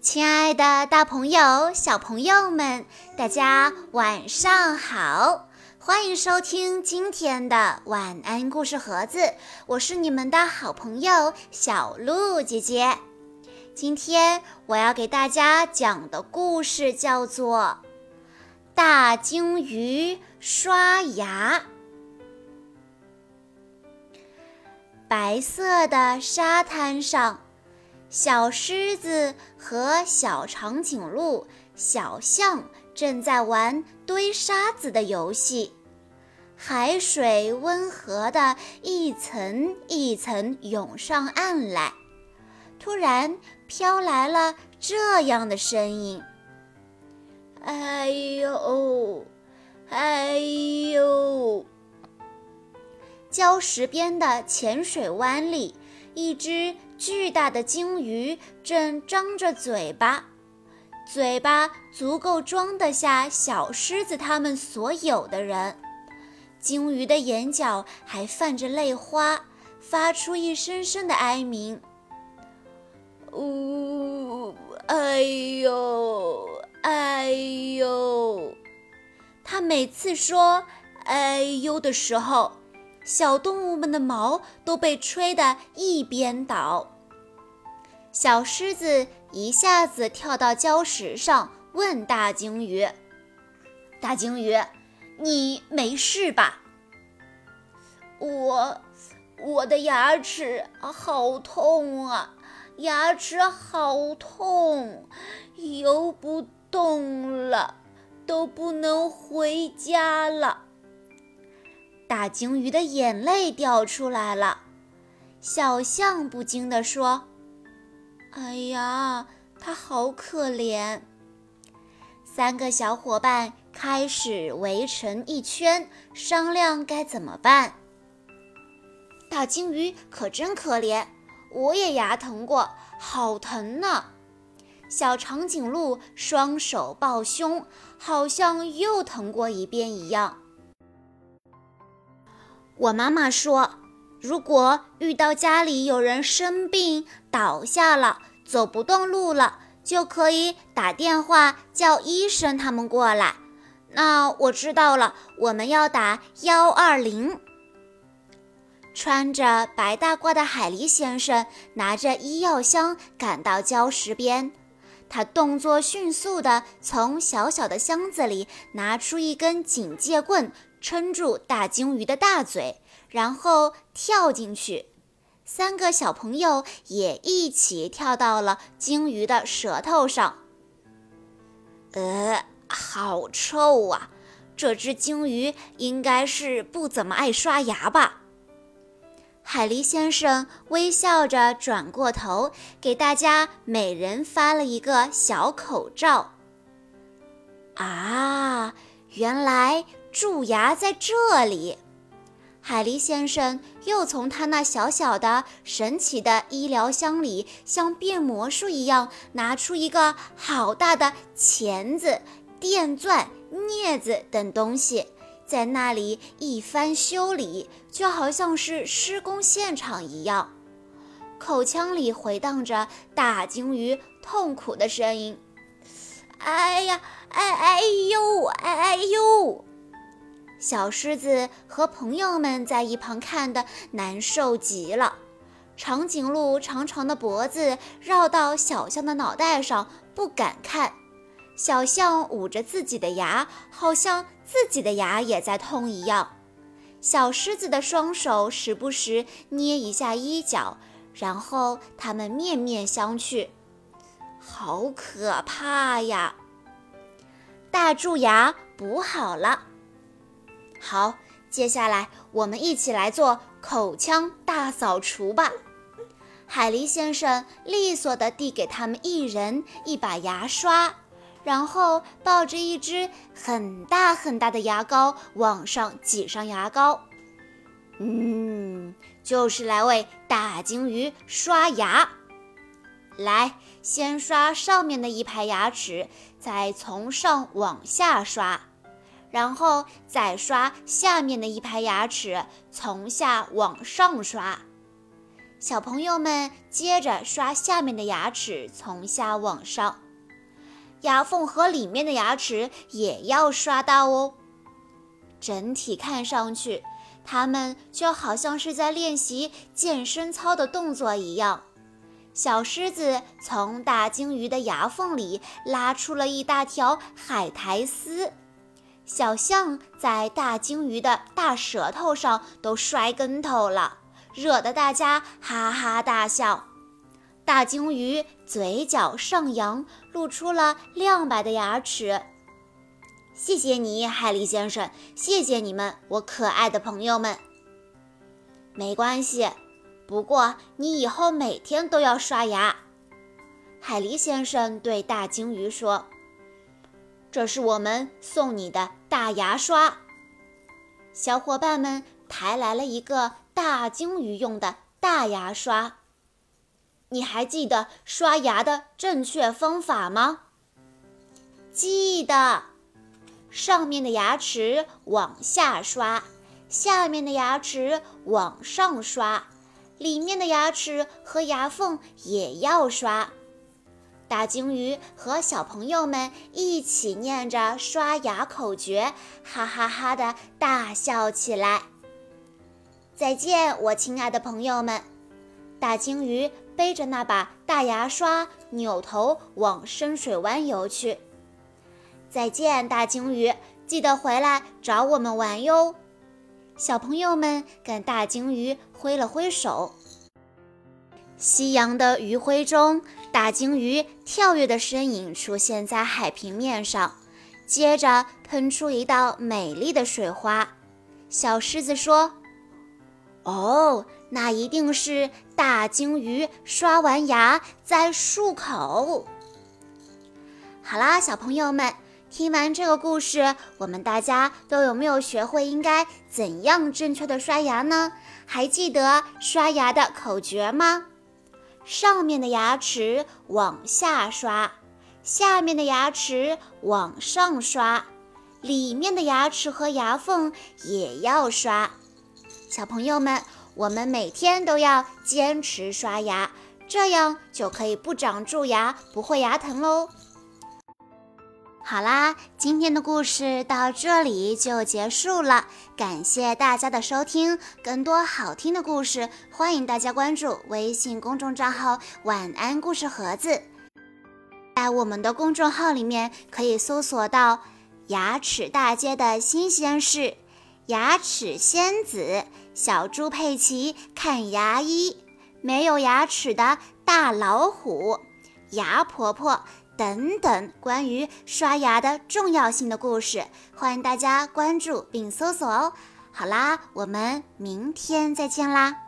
亲爱的，大朋友、小朋友们，大家晚上好！欢迎收听今天的晚安故事盒子，我是你们的好朋友小鹿姐姐。今天我要给大家讲的故事叫做《大鲸鱼刷牙》。白色的沙滩上。小狮子和小长颈鹿、小象正在玩堆沙子的游戏，海水温和的一层一层涌上岸来。突然飘来了这样的声音：“哎呦，哎呦！”礁石边的浅水湾里。一只巨大的鲸鱼正张着嘴巴，嘴巴足够装得下小狮子他们所有的人。鲸鱼的眼角还泛着泪花，发出一声声的哀鸣：“呜，哎呦，哎呦！”他每次说“哎呦”的时候。小动物们的毛都被吹得一边倒。小狮子一下子跳到礁石上，问大鲸鱼：“大鲸鱼，你没事吧？”“我，我的牙齿好痛啊，牙齿好痛，游不动了，都不能回家了。”大鲸鱼的眼泪掉出来了，小象不禁地说：“哎呀，它好可怜。”三个小伙伴开始围成一圈，商量该怎么办。大鲸鱼可真可怜，我也牙疼过，好疼呢。小长颈鹿双手抱胸，好像又疼过一遍一样。我妈妈说，如果遇到家里有人生病倒下了，走不动路了，就可以打电话叫医生他们过来。那我知道了，我们要打幺二零。穿着白大褂的海狸先生拿着医药箱赶到礁石边，他动作迅速地从小小的箱子里拿出一根警戒棍。撑住大鲸鱼的大嘴，然后跳进去。三个小朋友也一起跳到了鲸鱼的舌头上。呃，好臭啊！这只鲸鱼应该是不怎么爱刷牙吧？海狸先生微笑着转过头，给大家每人发了一个小口罩。啊，原来。蛀牙在这里，海狸先生又从他那小小的、神奇的医疗箱里，像变魔术一样拿出一个好大的钳子、电钻、镊子等东西，在那里一番修理，就好像是施工现场一样。口腔里回荡着大鲸鱼痛苦的声音：“哎呀，哎哎呦，哎哎呦！”小狮子和朋友们在一旁看得难受极了，长颈鹿长长的脖子绕到小象的脑袋上，不敢看。小象捂着自己的牙，好像自己的牙也在痛一样。小狮子的双手时不时捏一下衣角，然后它们面面相觑，好可怕呀！大蛀牙补好了。好，接下来我们一起来做口腔大扫除吧。海狸先生利索地递给他们一人一把牙刷，然后抱着一只很大很大的牙膏往上挤上牙膏。嗯，就是来为大鲸鱼刷牙。来，先刷上面的一排牙齿，再从上往下刷。然后再刷下面的一排牙齿，从下往上刷。小朋友们接着刷下面的牙齿，从下往上，牙缝和里面的牙齿也要刷到哦。整体看上去，他们就好像是在练习健身操的动作一样。小狮子从大鲸鱼的牙缝里拉出了一大条海苔丝，小象在大鲸鱼的大舌头上都摔跟头了。惹得大家哈哈大笑。大鲸鱼嘴角上扬，露出了亮白的牙齿。谢谢你，海狸先生，谢谢你们，我可爱的朋友们。没关系，不过你以后每天都要刷牙。海狸先生对大鲸鱼说：“这是我们送你的大牙刷。”小伙伴们抬来了一个。大鲸鱼用的大牙刷，你还记得刷牙的正确方法吗？记得，上面的牙齿往下刷，下面的牙齿往上刷，里面的牙齿和牙缝也要刷。大鲸鱼和小朋友们一起念着刷牙口诀，哈哈哈的大笑起来。再见，我亲爱的朋友们！大鲸鱼背着那把大牙刷，扭头往深水湾游去。再见，大鲸鱼，记得回来找我们玩哟！小朋友们跟大鲸鱼挥了挥手。夕阳的余晖中，大鲸鱼跳跃的身影出现在海平面上，接着喷出一道美丽的水花。小狮子说。哦，那一定是大鲸鱼刷完牙在漱口。好啦，小朋友们，听完这个故事，我们大家都有没有学会应该怎样正确的刷牙呢？还记得刷牙的口诀吗？上面的牙齿往下刷，下面的牙齿往上刷，里面的牙齿和牙缝也要刷。小朋友们，我们每天都要坚持刷牙，这样就可以不长蛀牙，不会牙疼喽。好啦，今天的故事到这里就结束了，感谢大家的收听。更多好听的故事，欢迎大家关注微信公众账号“晚安故事盒子”。在我们的公众号里面，可以搜索到“牙齿大街的新鲜事”。牙齿仙子、小猪佩奇看牙医、没有牙齿的大老虎、牙婆婆等等关于刷牙的重要性的故事，欢迎大家关注并搜索哦。好啦，我们明天再见啦。